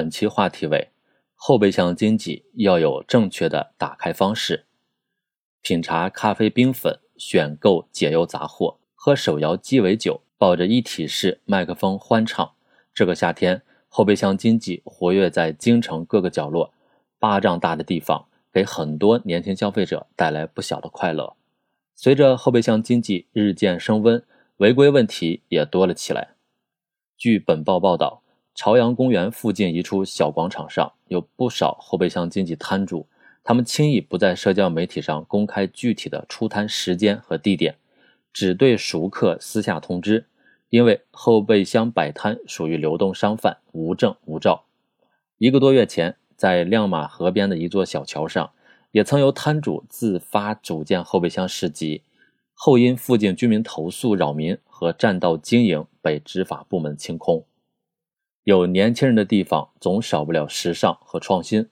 本期话题为后备箱经济要有正确的打开方式。品茶咖啡冰粉，选购解忧杂货，喝手摇鸡尾酒，抱着一体式麦克风欢唱。这个夏天，后备箱经济活跃在京城各个角落，巴掌大的地方，给很多年轻消费者带来不小的快乐。随着后备箱经济日渐升温，违规问题也多了起来。据本报报道，朝阳公园附近一处小广场上有不少后备箱经济摊主。他们轻易不在社交媒体上公开具体的出摊时间和地点，只对熟客私下通知。因为后备箱摆摊属于流动商贩，无证无照。一个多月前，在亮马河边的一座小桥上，也曾有摊主自发组建后备箱市集，后因附近居民投诉扰民和占道经营，被执法部门清空。有年轻人的地方，总少不了时尚和创新。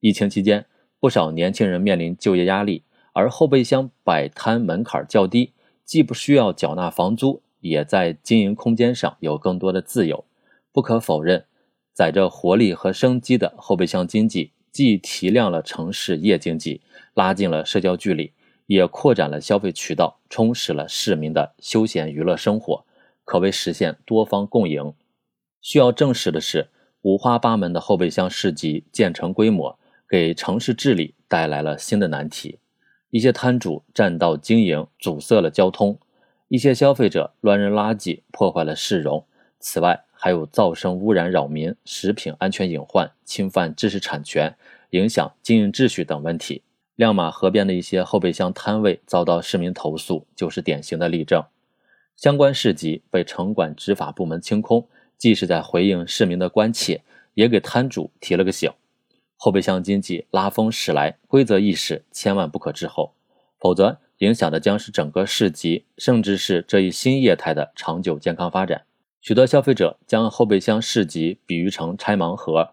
疫情期间。不少年轻人面临就业压力，而后备箱摆摊门槛较低，既不需要缴纳房租，也在经营空间上有更多的自由。不可否认，载着活力和生机的后备箱经济，既提亮了城市夜经济，拉近了社交距离，也扩展了消费渠道，充实了市民的休闲娱乐生活，可谓实现多方共赢。需要正视的是，五花八门的后备箱市集建成规模。给城市治理带来了新的难题，一些摊主占道经营，阻塞了交通；一些消费者乱扔垃圾，破坏了市容。此外，还有噪声污染扰民、食品安全隐患、侵犯知识产权、影响经营秩序等问题。亮马河边的一些后备箱摊位遭到市民投诉，就是典型的例证。相关市集被城管执法部门清空，既是在回应市民的关切，也给摊主提了个醒。后备箱经济拉风驶来，规则意识千万不可滞后，否则影响的将是整个市集，甚至是这一新业态的长久健康发展。许多消费者将后备箱市集比喻成拆盲盒，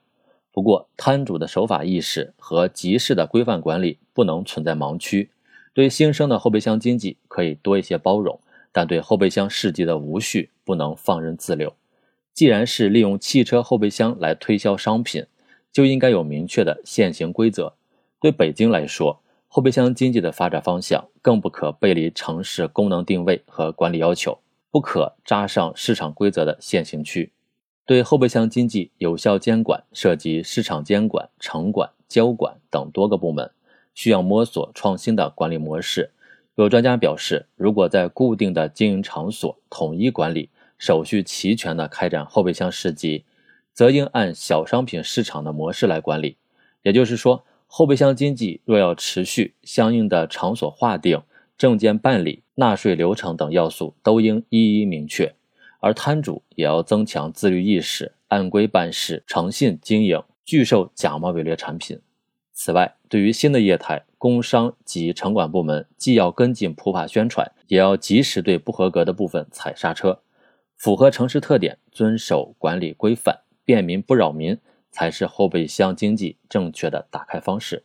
不过摊主的守法意识和集市的规范管理不能存在盲区。对新生的后备箱经济可以多一些包容，但对后备箱市集的无序不能放任自流。既然是利用汽车后备箱来推销商品，就应该有明确的现行规则。对北京来说，后备箱经济的发展方向更不可背离城市功能定位和管理要求，不可扎上市场规则的限行区。对后备箱经济有效监管，涉及市场监管、城管、交管等多个部门，需要摸索创新的管理模式。有专家表示，如果在固定的经营场所统一管理，手续齐全地开展后备箱市集。则应按小商品市场的模式来管理，也就是说，后备箱经济若要持续，相应的场所划定、证件办理、纳税流程等要素都应一一明确，而摊主也要增强自律意识，按规办事、诚信经营，拒售假冒伪劣产品。此外，对于新的业态，工商及城管部门既要跟进普法宣传，也要及时对不合格的部分踩刹车，符合城市特点，遵守管理规范。便民不扰民，才是后备箱经济正确的打开方式。